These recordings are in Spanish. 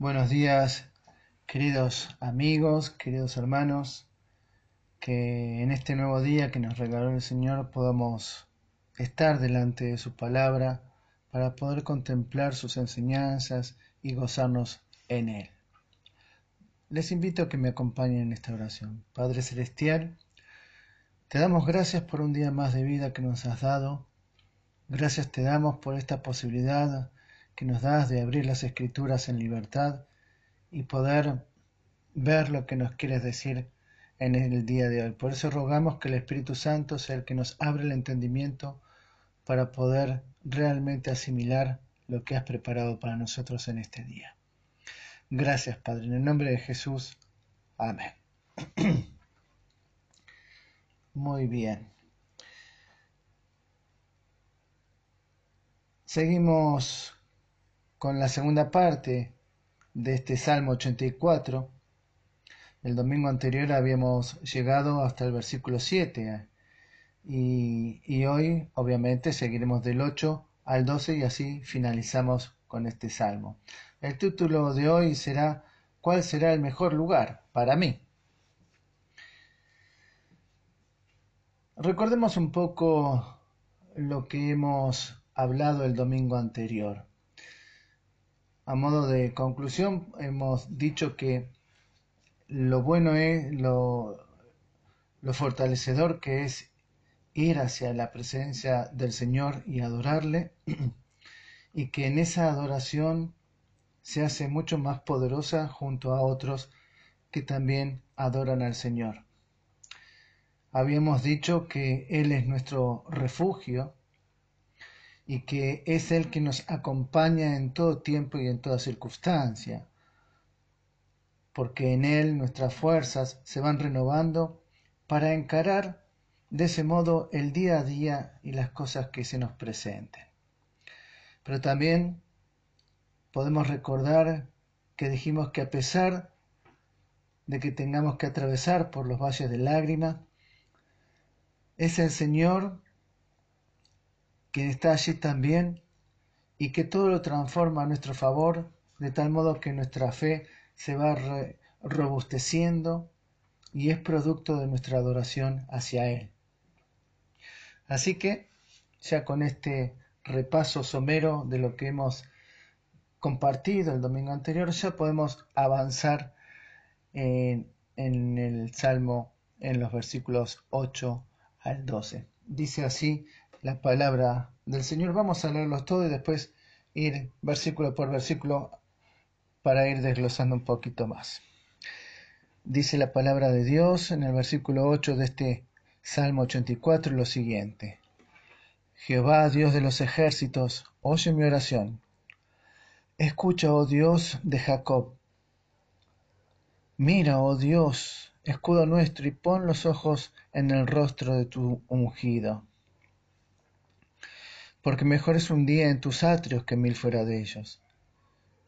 Buenos días, queridos amigos, queridos hermanos, que en este nuevo día que nos regaló el Señor podamos estar delante de su palabra para poder contemplar sus enseñanzas y gozarnos en Él. Les invito a que me acompañen en esta oración. Padre Celestial, te damos gracias por un día más de vida que nos has dado. Gracias te damos por esta posibilidad que nos das de abrir las escrituras en libertad y poder ver lo que nos quieres decir en el día de hoy. Por eso rogamos que el Espíritu Santo sea el que nos abre el entendimiento para poder realmente asimilar lo que has preparado para nosotros en este día. Gracias, Padre. En el nombre de Jesús. Amén. Muy bien. Seguimos con la segunda parte de este Salmo 84. El domingo anterior habíamos llegado hasta el versículo 7 y, y, hoy obviamente seguiremos del 8 al 12 y así finalizamos con este salmo. El título de hoy será ¿Cuál será el mejor lugar para mí? Recordemos un poco lo que hemos hablado el domingo anterior. A modo de conclusión, hemos dicho que lo bueno es lo, lo fortalecedor que es ir hacia la presencia del Señor y adorarle, y que en esa adoración se hace mucho más poderosa junto a otros que también adoran al Señor. Habíamos dicho que Él es nuestro refugio y que es Él que nos acompaña en todo tiempo y en toda circunstancia, porque en Él nuestras fuerzas se van renovando para encarar de ese modo el día a día y las cosas que se nos presenten. Pero también podemos recordar que dijimos que a pesar de que tengamos que atravesar por los valles de lágrimas, es el Señor quien está allí también y que todo lo transforma a nuestro favor, de tal modo que nuestra fe se va robusteciendo y es producto de nuestra adoración hacia Él. Así que, ya con este repaso somero de lo que hemos compartido el domingo anterior, ya podemos avanzar en, el Salmo en los versículos 8 al 12. Dice así la palabra del Señor. Vamos a leerlos todos y después ir versículo por versículo para ir desglosando un poquito más. Dice la palabra de Dios en el versículo 8 de este Salmo 84 lo siguiente. Jehová, Dios de los ejércitos, oye mi oración Escucha, oh Dios de Jacob. Mira, oh Dios, escudo nuestro, y pon los ojos en el rostro de tu ungido. Porque mejor es un día en tus atrios que mil fuera de ellos.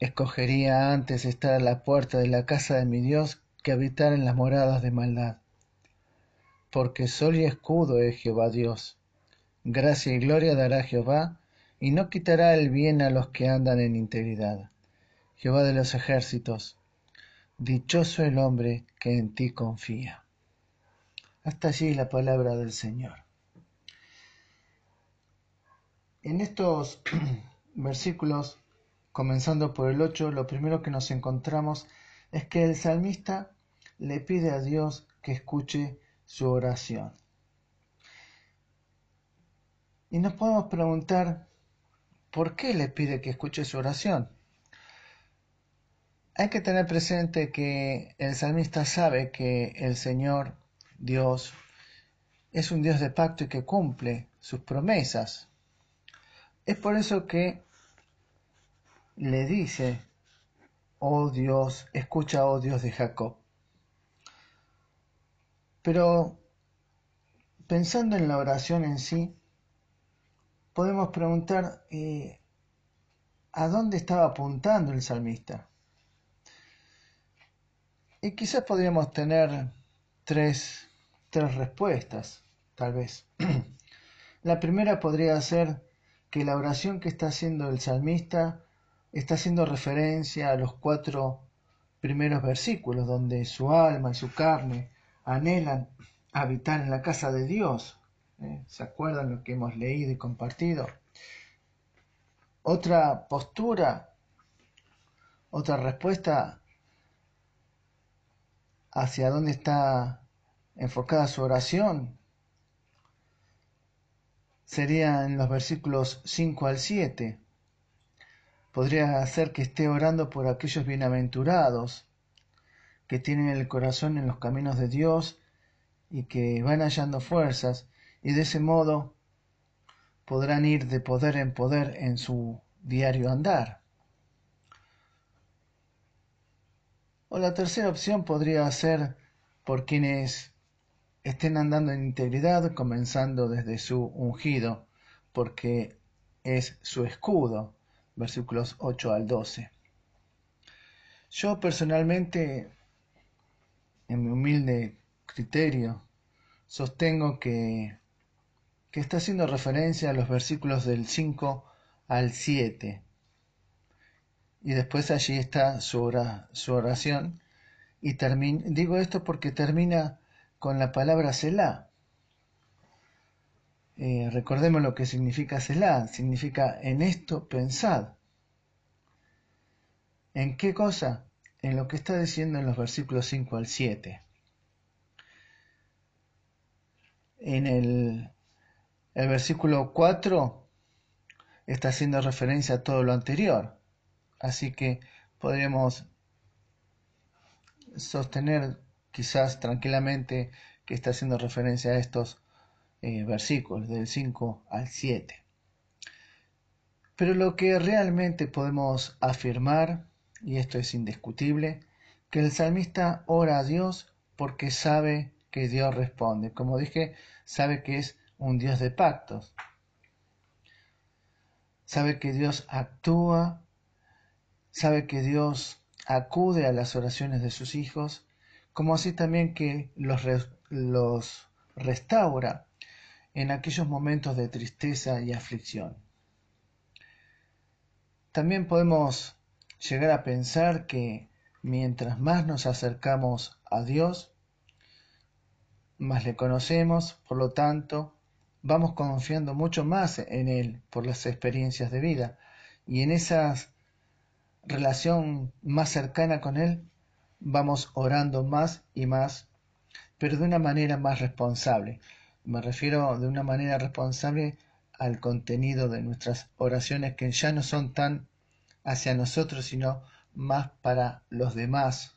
Escogería antes estar a la puerta de la casa de mi Dios que habitar en las moradas de maldad. Porque sol y escudo es Jehová Dios. Gracia y gloria dará Jehová y no quitará el bien a los que andan en integridad. Jehová de los ejércitos, dichoso el hombre que en ti confía. Hasta allí la palabra del Señor. En estos versículos, comenzando por el 8, lo primero que nos encontramos es que el salmista le pide a Dios que escuche su oración. Y nos podemos preguntar ¿Por qué le pide que escuche su oración? Hay que tener presente que el salmista sabe que el Señor, Dios, es un Dios de pacto y que cumple sus promesas. Es por eso que le dice, oh Dios, escucha, oh Dios de Jacob. Pero pensando en la oración en sí, podemos preguntar eh, a dónde estaba apuntando el salmista. Y quizás podríamos tener tres, tres respuestas, tal vez. la primera podría ser que la oración que está haciendo el salmista está haciendo referencia a los cuatro primeros versículos, donde su alma y su carne anhelan habitar en la casa de Dios. ¿eh? ¿Se acuerdan lo que hemos leído y compartido? Otra postura, otra respuesta hacia dónde está enfocada su oración sería en los versículos 5 al 7. Podría ser que esté orando por aquellos bienaventurados que tienen el corazón en los caminos de Dios y que van hallando fuerzas y de ese modo podrán ir de poder en poder en su diario andar. O la tercera opción podría ser por quienes estén andando en integridad, comenzando desde su ungido, porque es su escudo, versículos 8 al 12. Yo personalmente, en mi humilde criterio, sostengo que, que está haciendo referencia a los versículos del 5 al 7. Y después allí está su, oración. Y digo esto porque termina con la palabra Selah. Eh, recordemos lo que significa Selah. Significa en esto pensad. ¿En qué cosa? En lo que está diciendo en los versículos 5 al 7. En el, el versículo 4 está haciendo referencia a todo lo anterior. Así que podríamos sostener quizás tranquilamente que está haciendo referencia a estos eh, versículos del 5 al 7. Pero lo que realmente podemos afirmar, y esto es indiscutible, que el salmista ora a Dios porque sabe que Dios responde. Como dije, sabe que es un Dios de pactos. Sabe que Dios actúa, sabe que Dios acude a las oraciones de sus hijos como así también que los, los restaura en aquellos momentos de tristeza y aflicción. También podemos llegar a pensar que mientras más nos acercamos a Dios, más le conocemos, por lo tanto, vamos confiando mucho más en Él por las experiencias de vida. Y en esa relación más cercana con Él, vamos orando más y más, pero de una manera más responsable. Me refiero de una manera responsable al contenido de nuestras oraciones que ya no son tan hacia nosotros, sino más para los demás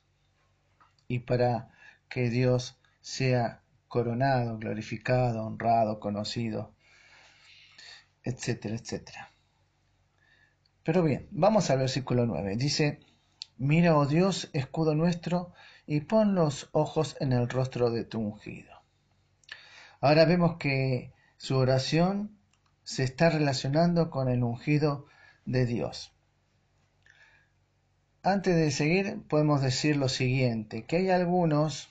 y para que Dios sea coronado, glorificado, honrado, conocido, etcétera, etcétera. Pero bien, vamos al versículo 9. Dice, Mira, oh Dios, escudo nuestro, y pon los ojos en el rostro de tu ungido. Ahora vemos que su oración se está relacionando con el ungido de Dios. Antes de seguir, podemos decir lo siguiente, que hay algunos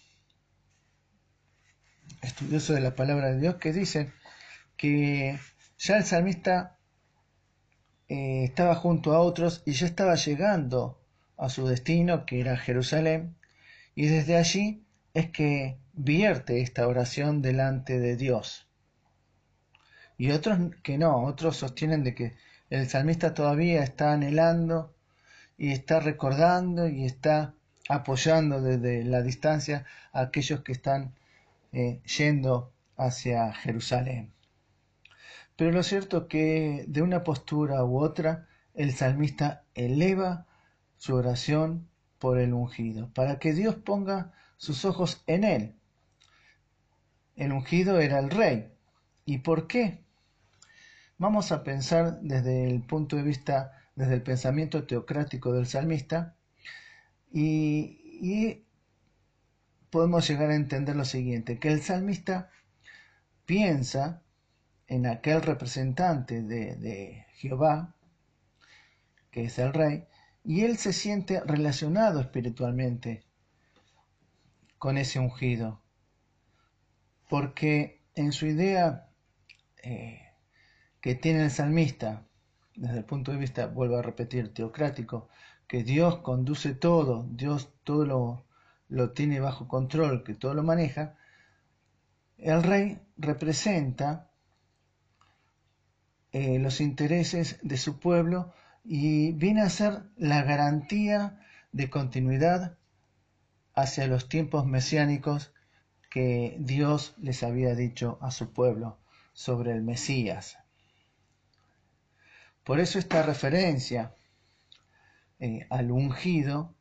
estudiosos de la palabra de Dios que dicen que ya el salmista eh, estaba junto a otros y ya estaba llegando a su destino, que era Jerusalén, y desde allí es que vierte esta oración delante de Dios. Y otros que no, otros sostienen de que el salmista todavía está anhelando y está recordando y está apoyando desde la distancia a aquellos que están eh, yendo hacia Jerusalén. Pero lo cierto es que de una postura u otra, el salmista eleva su oración por el ungido, para que Dios ponga sus ojos en él. El ungido era el rey. ¿Y por qué? Vamos a pensar desde el punto de vista, desde el pensamiento teocrático del salmista, y, y podemos llegar a entender lo siguiente, que el salmista piensa en aquel representante de, de Jehová, que es el rey, y él se siente relacionado espiritualmente con ese ungido, porque en su idea eh, que tiene el salmista desde el punto de vista, vuelvo a repetir, teocrático, que Dios conduce todo, Dios todo lo, lo tiene bajo control, que todo lo maneja, el rey representa eh, los intereses de su pueblo y viene a ser la garantía de continuidad hacia los tiempos mesiánicos que Dios les había dicho a su pueblo sobre el Mesías. Por eso esta referencia eh, al ungido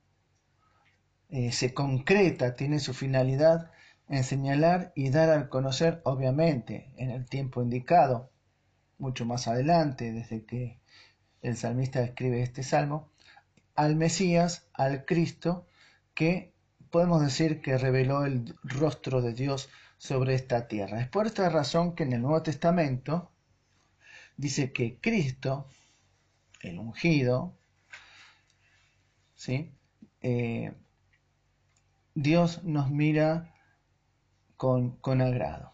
eh, se concreta, tiene su finalidad en señalar y dar al conocer, obviamente, en el tiempo indicado, mucho más adelante, desde que el salmista escribe este salmo, al Mesías, al Cristo, que podemos decir que reveló el rostro de Dios sobre esta tierra. Es por esta razón que en el Nuevo Testamento dice que Cristo, el ungido, ¿sí? Eh, Dios nos mira con, con agrado.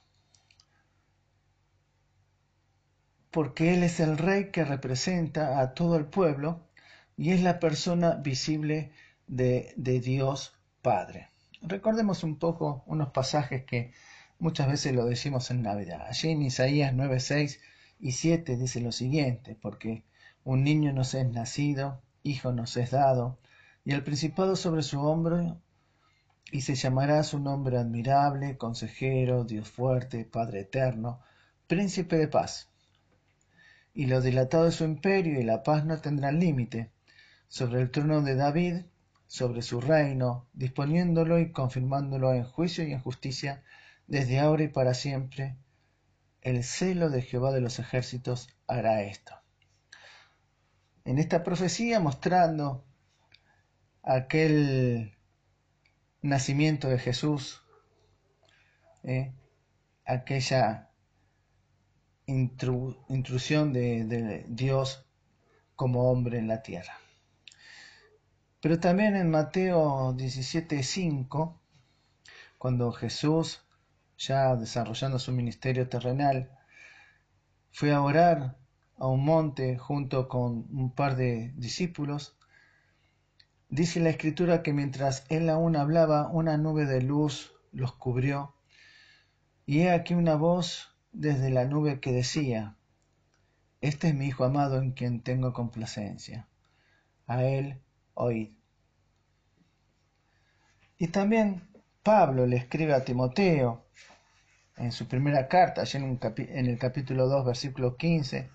Porque Él es el rey que representa a todo el pueblo y es la persona visible de, de Dios Padre. Recordemos un poco unos pasajes que muchas veces lo decimos en Navidad. Allí en Isaías 9, 6 y 7 dice lo siguiente, porque un niño nos es nacido, hijo nos es dado, y el principado sobre su hombro, y se llamará su nombre admirable, consejero, Dios fuerte, Padre eterno, príncipe de paz. Y lo dilatado de su imperio y la paz no tendrán límite, sobre el trono de David sobre su reino, disponiéndolo y confirmándolo en juicio y en justicia desde ahora y para siempre. El celo de Jehová de los ejércitos hará esto. En esta profecía mostrando aquel nacimiento de Jesús, ¿eh? aquella intrusión de Dios como hombre en la tierra. Pero también en Mateo 17:5, cuando Jesús, ya desarrollando su ministerio terrenal, fue a orar a un monte junto con un par de discípulos, dice la escritura que mientras él aún hablaba, una nube de luz los cubrió, y he aquí una voz desde la nube que decía, Este es mi Hijo amado en quien tengo complacencia. A él oíd. Y también Pablo le escribe a Timoteo en su primera carta, allá en, en el capítulo 2, versículo 15,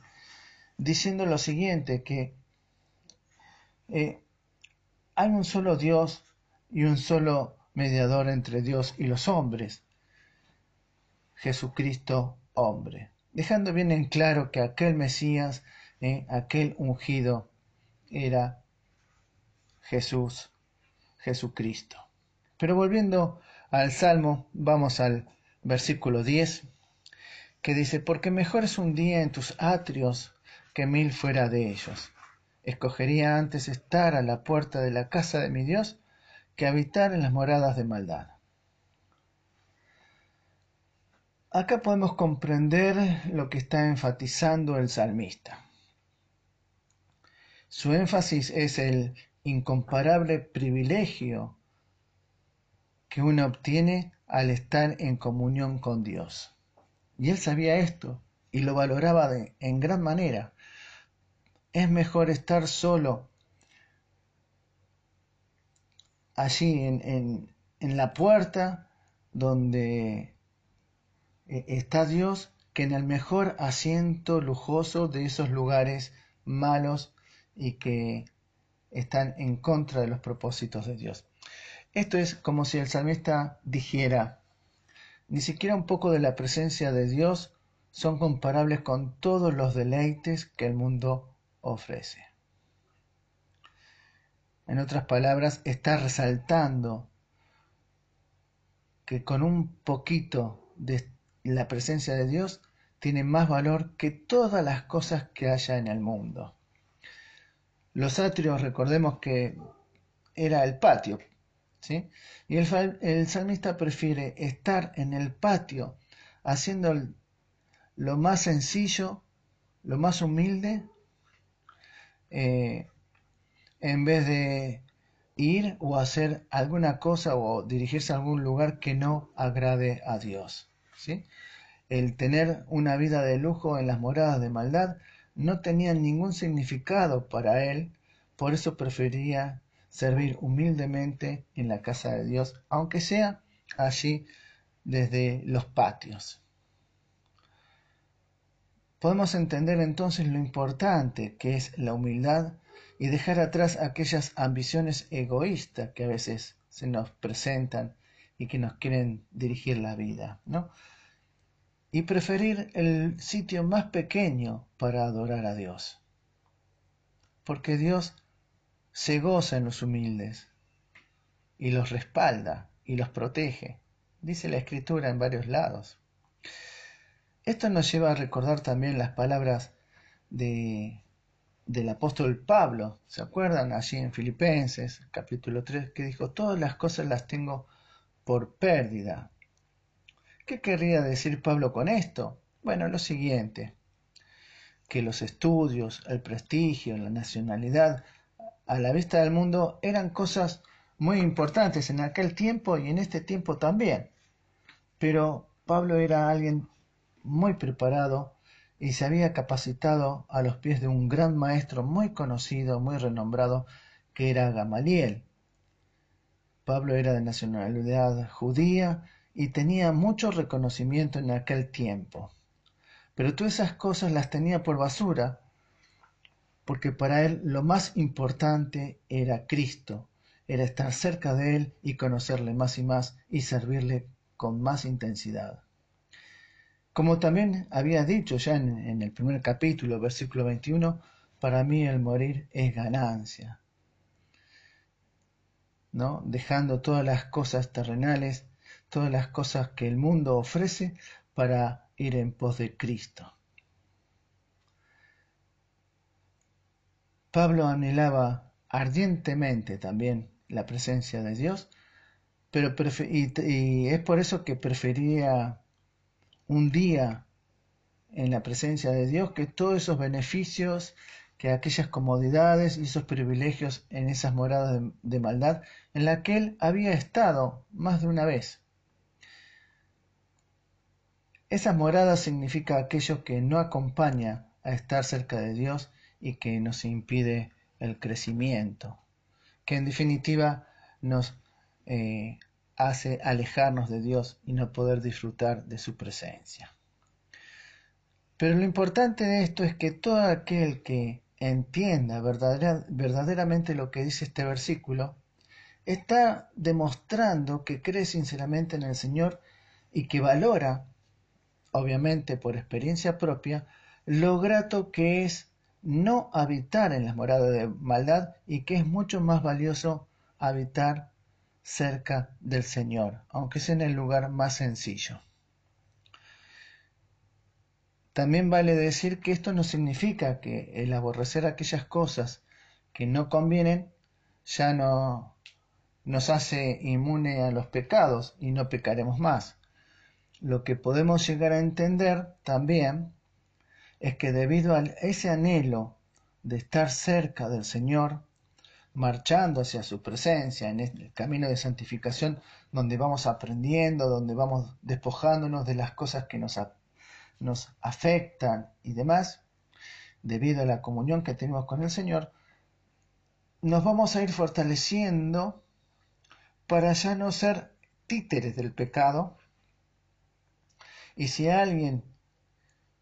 diciendo lo siguiente, que eh, hay un solo Dios y un solo mediador entre Dios y los hombres, Jesucristo hombre, dejando bien en claro que aquel Mesías, eh, aquel ungido, era Jesús, Jesucristo. Pero volviendo al Salmo, vamos al versículo 10, que dice, porque mejor es un día en tus atrios que mil fuera de ellos. Escogería antes estar a la puerta de la casa de mi Dios que habitar en las moradas de maldad. Acá podemos comprender lo que está enfatizando el salmista. Su énfasis es el incomparable privilegio que uno obtiene al estar en comunión con Dios. Y él sabía esto y lo valoraba en gran manera. Es mejor estar solo allí en, la puerta donde está Dios que en el mejor asiento lujoso de esos lugares malos y que están en contra de los propósitos de Dios. Esto es como si el salmista dijera, ni siquiera un poco de la presencia de Dios son comparables con todos los deleites que el mundo ofrece. En otras palabras, está resaltando que con un poquito de la presencia de Dios tiene más valor que todas las cosas que haya en el mundo. Los atrios, recordemos que era el patio, ¿sí? Y el, salmista prefiere estar en el patio haciendo lo más sencillo, lo más humilde, eh, en vez de ir o hacer alguna cosa o dirigirse a algún lugar que no agrade a Dios. El tener una vida de lujo en las moradas de maldad no tenía ningún significado para él, por eso prefería servir humildemente en la casa de Dios, aunque sea allí desde los patios. Podemos entender entonces lo importante que es la humildad y dejar atrás aquellas ambiciones egoístas que a veces se nos presentan y que nos quieren dirigir la vida, ¿no? Y preferir el sitio más pequeño para adorar a Dios. Porque Dios se goza en los humildes y los respalda y los protege, dice la escritura en varios lados. Esto nos lleva a recordar también las palabras de, del apóstol Pablo, ¿se acuerdan? Allí en Filipenses, capítulo 3, que dijo, todas las cosas las tengo por pérdida. ¿Qué querría decir Pablo con esto? Bueno, lo siguiente, que los estudios, el prestigio, la nacionalidad, a la vista del mundo eran cosas muy importantes en aquel tiempo y en este tiempo también. Pero Pablo era alguien muy preparado y se había capacitado a los pies de un gran maestro muy conocido, muy renombrado, que era Gamaliel. Pablo era de nacionalidad judía y tenía mucho reconocimiento en aquel tiempo. Pero todas esas cosas las tenía por basura porque para él lo más importante era Cristo, era estar cerca de él y conocerle más y más y servirle con más intensidad. Como también había dicho ya en, el primer capítulo, versículo 21, para mí el morir es ganancia. ¿No? Dejando todas las cosas terrenales, todas las cosas que el mundo ofrece para ir en pos de Cristo. Pablo anhelaba ardientemente también la presencia de Dios, pero y, es por eso que prefería un día en la presencia de Dios que todos esos beneficios, que aquellas comodidades y esos privilegios en esas moradas de, de maldad en la que él había estado más de una vez. Esas moradas significa aquello que no acompaña a estar cerca de Dios y que nos impide el crecimiento, que en definitiva nos eh, hace alejarnos de Dios y no poder disfrutar de su presencia. Pero lo importante de esto es que todo aquel que entienda verdaderamente lo que dice este versículo, está demostrando que cree sinceramente en el Señor y que valora, obviamente por experiencia propia, lo grato que es no habitar en las moradas de maldad y que es mucho más valioso habitar cerca del Señor, aunque sea en el lugar más sencillo. También vale decir que esto no significa que el aborrecer aquellas cosas que no convienen ya no nos hace inmune a los pecados y no pecaremos más. Lo que podemos llegar a entender también es que debido a ese anhelo de estar cerca del Señor, marchando hacia su presencia en el camino de santificación donde vamos aprendiendo, donde vamos despojándonos de las cosas que nos, nos afectan y demás, debido a la comunión que tenemos con el Señor, nos vamos a ir fortaleciendo para ya no ser títeres del pecado. Y si alguien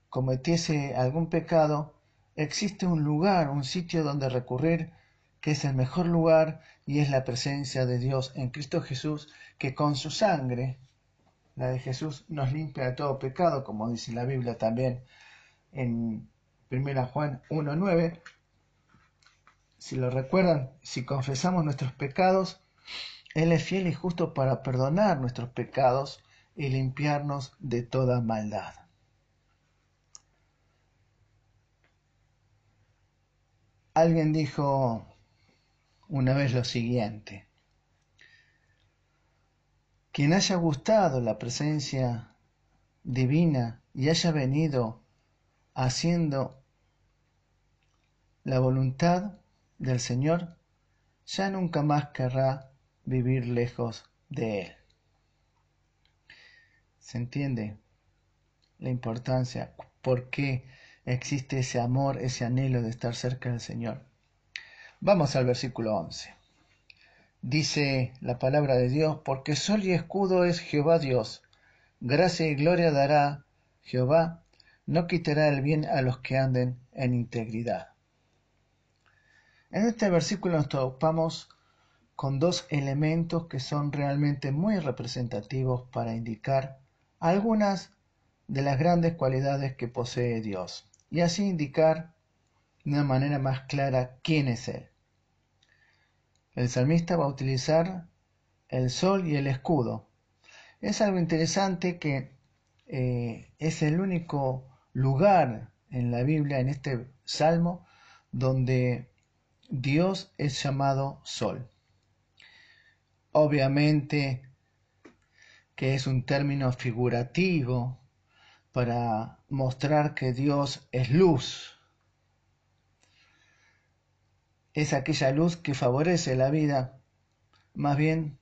cometiese algún pecado, existe un lugar, un sitio donde recurrir, que es el mejor lugar y es la presencia de Dios en Cristo Jesús, que con su sangre, la de Jesús, nos limpia de todo pecado, como dice la Biblia también en 1 Juan 1.9. Si lo recuerdan, si confesamos nuestros pecados, Él es fiel y justo para perdonar nuestros pecados y limpiarnos de toda maldad. Alguien dijo una vez lo siguiente. Quien haya gustado la presencia divina y haya venido haciendo la voluntad del Señor, ya nunca más querrá vivir lejos de Él. ¿Se entiende la importancia? ¿Por qué existe ese amor, ese anhelo de estar cerca del Señor? Vamos al versículo 11. Dice la palabra de Dios, porque sol y escudo es Jehová Dios, gracia y gloria dará Jehová, no quitará el bien a los que anden en integridad. En este versículo nos topamos con dos elementos que son realmente muy representativos para indicar algunas de las grandes cualidades que posee Dios y así indicar de una manera más clara quién es Él. El salmista va a utilizar el sol y el escudo. Es algo interesante que eh, es el único lugar en la Biblia, en este salmo, donde Dios es llamado sol. Obviamente que es un término figurativo para mostrar que Dios es luz. Es aquella luz que favorece la vida. Más bien,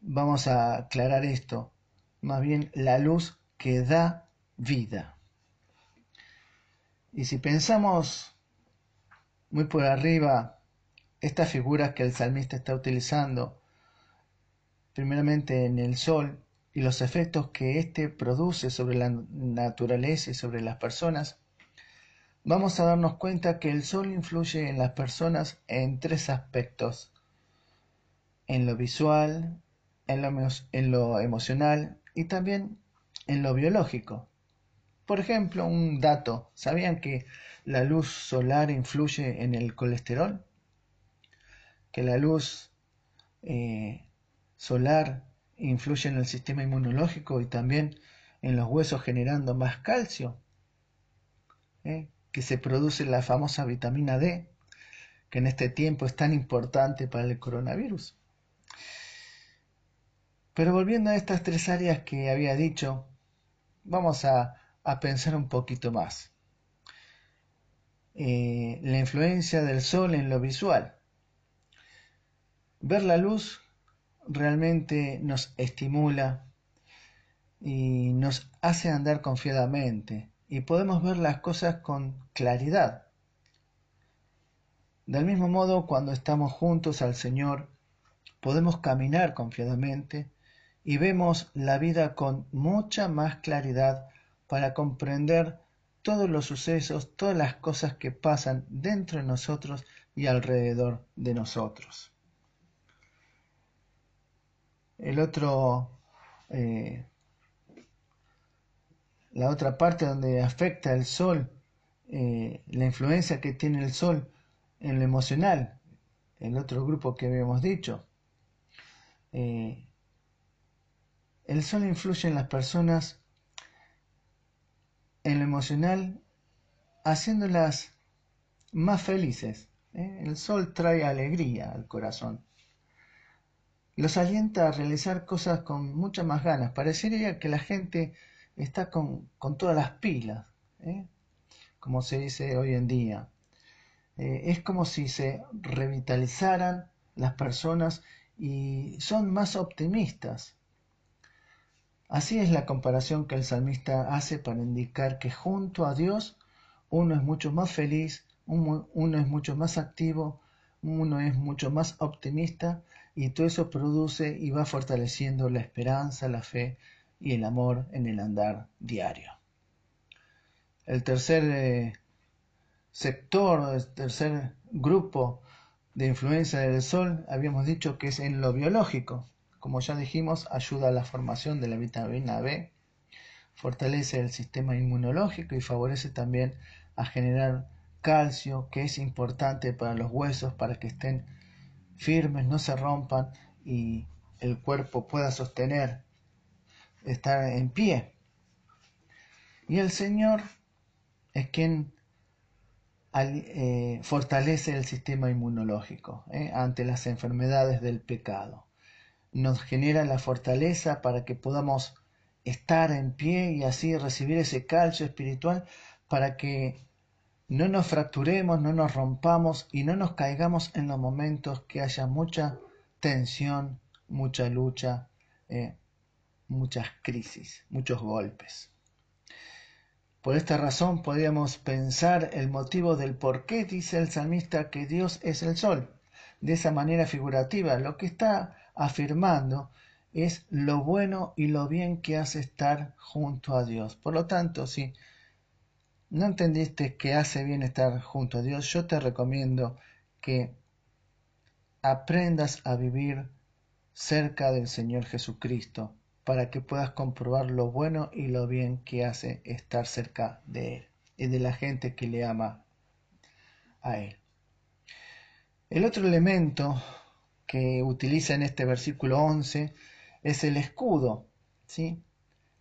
vamos a aclarar esto, más bien la luz que da vida. Y si pensamos muy por arriba estas figuras que el salmista está utilizando, primeramente en el sol y los efectos que éste produce sobre la naturaleza y sobre las personas, vamos a darnos cuenta que el sol influye en las personas en tres aspectos, en lo visual, en lo, en lo emocional y también en lo biológico. Por ejemplo, un dato, ¿sabían que la luz solar influye en el colesterol? Que la luz eh, solar influye en el sistema inmunológico y también en los huesos generando más calcio, ¿eh? que se produce la famosa vitamina D, que en este tiempo es tan importante para el coronavirus. Pero volviendo a estas tres áreas que había dicho, vamos a, pensar un poquito más. Eh, la influencia del sol en lo visual. Ver la luz realmente nos estimula y nos hace andar confiadamente y podemos ver las cosas con claridad. Del mismo modo, cuando estamos juntos al Señor, podemos caminar confiadamente y vemos la vida con mucha más claridad para comprender todos los sucesos, todas las cosas que pasan dentro de nosotros y alrededor de nosotros. El otro, eh, la otra parte donde afecta el sol, eh, la influencia que tiene el sol en lo emocional, el otro grupo que habíamos dicho. Eh, el sol influye en las personas en lo emocional, haciéndolas más felices. El sol trae alegría al corazón los alienta a realizar cosas con muchas más ganas. Parecería que la gente está con, todas las pilas, ¿eh? como se dice hoy en día. Eh, es como si se revitalizaran las personas y son más optimistas. Así es la comparación que el salmista hace para indicar que junto a Dios uno es mucho más feliz, uno es mucho más activo, uno es mucho más optimista y todo eso produce y va fortaleciendo la esperanza, la fe y el amor en el andar diario. El tercer eh, sector, el tercer grupo de influencia del sol, habíamos dicho que es en lo biológico. Como ya dijimos, ayuda a la formación de la vitamina B, fortalece el sistema inmunológico y favorece también a generar calcio, que es importante para los huesos, para que estén firmes, no se rompan y el cuerpo pueda sostener, estar en pie. Y el Señor es quien eh, fortalece el sistema inmunológico eh, ante las enfermedades del pecado. Nos genera la fortaleza para que podamos estar en pie y así recibir ese calcio espiritual para que no nos fracturemos, no nos rompamos y no nos caigamos en los momentos que haya mucha tensión, mucha lucha, eh, muchas crisis, muchos golpes. Por esta razón podríamos pensar el motivo del por qué dice el salmista que Dios es el sol. De esa manera figurativa, lo que está afirmando es lo bueno y lo bien que hace estar junto a Dios. Por lo tanto, si no entendiste que hace bien estar junto a Dios, yo te recomiendo que aprendas a vivir cerca del Señor Jesucristo para que puedas comprobar lo bueno y lo bien que hace estar cerca de Él y de la gente que le ama a Él. El otro elemento que utiliza en este versículo 11 es el escudo. ¿sí?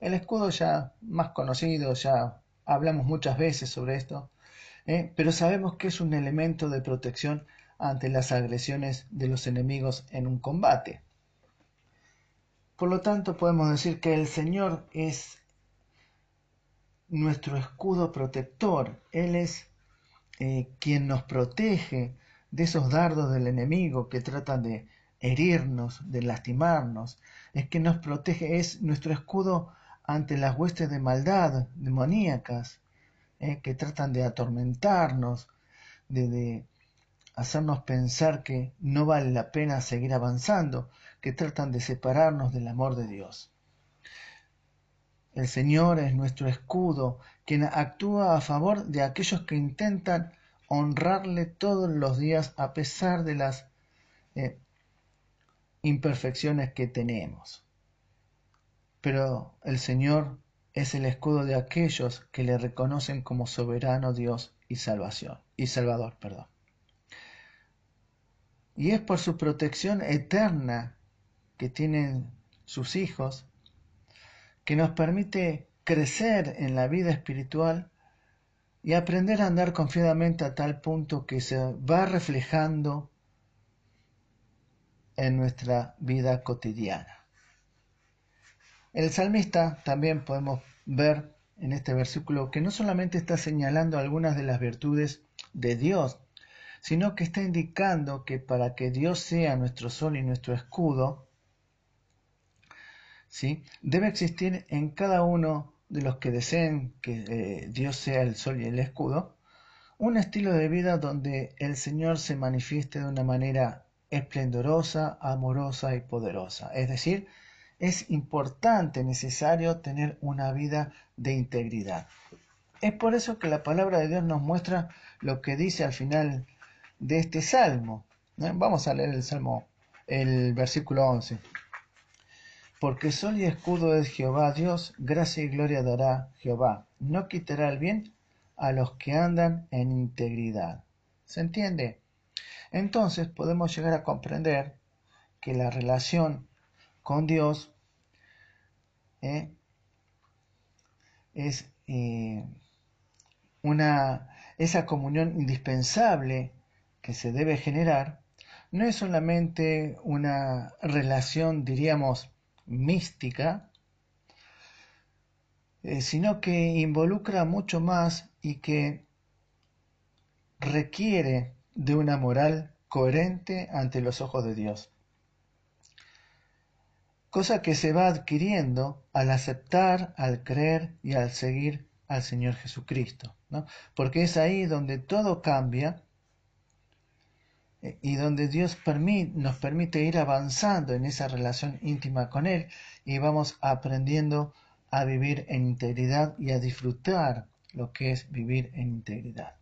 El escudo ya más conocido, ya hablamos muchas veces sobre esto, ¿eh? pero sabemos que es un elemento de protección ante las agresiones de los enemigos en un combate. Por lo tanto, podemos decir que el Señor es nuestro escudo protector. Él es eh, quien nos protege de esos dardos del enemigo que tratan de herirnos, de lastimarnos. Es que nos protege, es nuestro escudo ante las huestes de maldad demoníacas eh, que tratan de atormentarnos, de hacernos pensar que no vale la pena seguir avanzando, que tratan de separarnos del amor de Dios. El Señor es nuestro escudo, quien actúa a favor de aquellos que intentan honrarle todos los días a pesar de las eh, imperfecciones que tenemos. Pero el Señor es el escudo de aquellos que le reconocen como soberano Dios y salvación y Salvador, perdón y es por su protección eterna que tienen sus hijos que nos permite crecer en la vida espiritual y aprender a andar confiadamente a tal punto que se va reflejando en nuestra vida cotidiana. El salmista también podemos ver en este versículo que no solamente está señalando algunas de las virtudes de Dios sino que está indicando que para que Dios sea nuestro sol y nuestro escudo, ¿sí? debe existir en cada uno de los que deseen que eh, Dios sea el sol y el escudo, un estilo de vida donde el Señor se manifieste de una manera esplendorosa, amorosa y poderosa. Es decir, es importante, necesario tener una vida de integridad. Es por eso que la palabra de Dios nos muestra lo que dice al final de este salmo. Vamos a leer el salmo, el versículo 11. Porque sol y escudo es Jehová Dios, gracia y gloria dará Jehová. No quitará el bien a los que andan en integridad. ¿Se entiende? Entonces podemos llegar a comprender que la relación con Dios ¿eh? es eh, una, esa comunión indispensable que se debe generar no es solamente una relación, diríamos, mística, eh, sino que involucra mucho más y que requiere de una moral coherente ante los ojos de Dios. Cosa que se va adquiriendo al aceptar, al creer y al seguir al Señor Jesucristo. ¿no? Porque es ahí donde todo cambia y donde Dios nos permite ir avanzando en esa relación íntima con Él y vamos aprendiendo a vivir en integridad y a disfrutar lo que es vivir en integridad.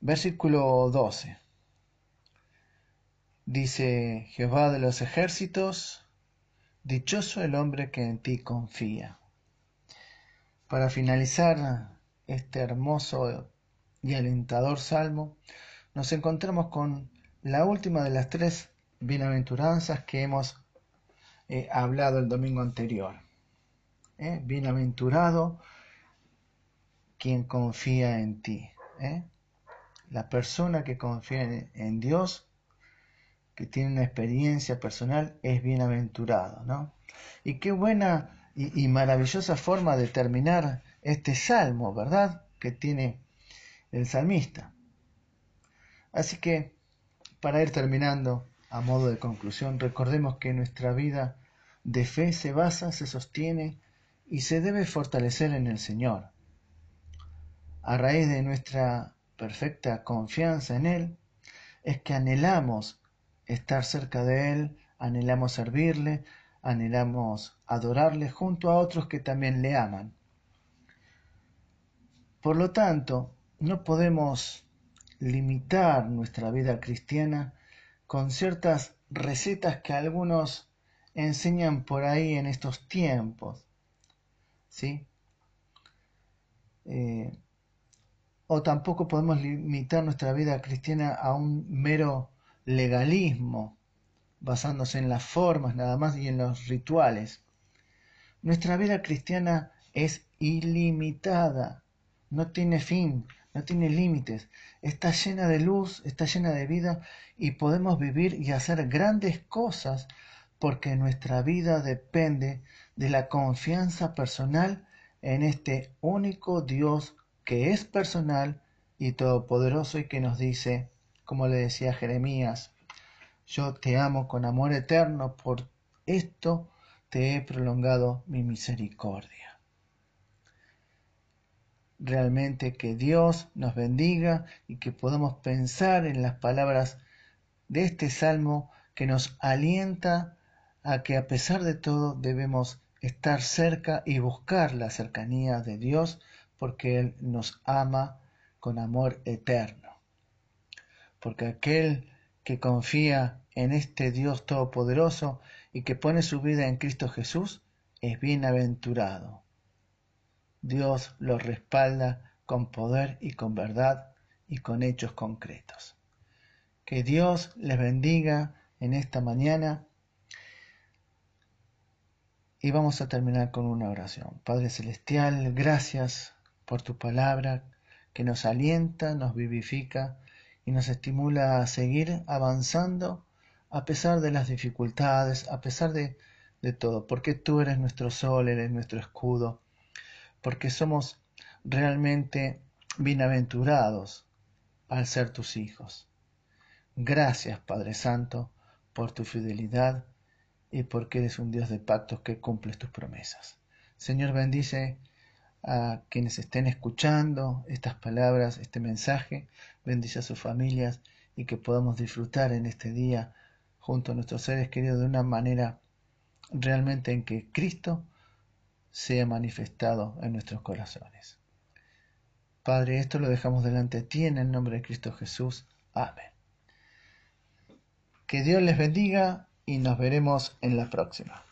Versículo 12. Dice Jehová de los ejércitos, dichoso el hombre que en ti confía. Para finalizar este hermoso y alentador salmo, nos encontramos con la última de las tres bienaventuranzas que hemos eh, hablado el domingo anterior. ¿eh? Bienaventurado quien confía en ti. ¿eh? La persona que confía en, Dios, que tiene una experiencia personal, es bienaventurado. ¿no? Y qué buena y, y maravillosa forma de terminar este salmo, ¿verdad? Que tiene el salmista. Así que, para ir terminando, a modo de conclusión, recordemos que nuestra vida de fe se basa, se sostiene y se debe fortalecer en el Señor. A raíz de nuestra perfecta confianza en Él, es que anhelamos estar cerca de Él, anhelamos servirle, anhelamos adorarle junto a otros que también le aman. Por lo tanto, no podemos limitar nuestra vida cristiana con ciertas recetas que algunos enseñan por ahí en estos tiempos. ¿Sí? Eh, o tampoco podemos limitar nuestra vida cristiana a un mero legalismo, basándose en las formas nada más y en los rituales. Nuestra vida cristiana es ilimitada, no tiene fin, no tiene límites, está llena de luz, está llena de vida y podemos vivir y hacer grandes cosas porque nuestra vida depende de la confianza personal en este único Dios que es personal y todopoderoso y que nos dice, como le decía Jeremías, yo te amo con amor eterno, por esto te he prolongado mi misericordia realmente que Dios nos bendiga y que podamos pensar en las palabras de este salmo que nos alienta a que a pesar de todo debemos estar cerca y buscar la cercanía de Dios porque Él nos ama con amor eterno. Porque aquel que confía en este Dios todopoderoso y que pone su vida en Cristo Jesús es bienaventurado. Dios los respalda con poder y con verdad y con hechos concretos. Que Dios les bendiga en esta mañana y vamos a terminar con una oración. Padre Celestial, gracias por tu palabra que nos alienta, nos vivifica y nos estimula a seguir avanzando a pesar de las dificultades, a pesar de, de todo, porque tú eres nuestro sol, eres nuestro escudo porque somos realmente bienaventurados al ser tus hijos. Gracias, Padre Santo, por tu fidelidad y porque eres un Dios de pactos que cumples tus promesas. Señor, bendice a quienes estén escuchando estas palabras, este mensaje, bendice a sus familias y que podamos disfrutar en este día junto a nuestros seres queridos de una manera realmente en que Cristo sea manifestado en nuestros corazones. Padre, esto lo dejamos delante de ti en el nombre de Cristo Jesús. Amén. Que Dios les bendiga y nos veremos en la próxima.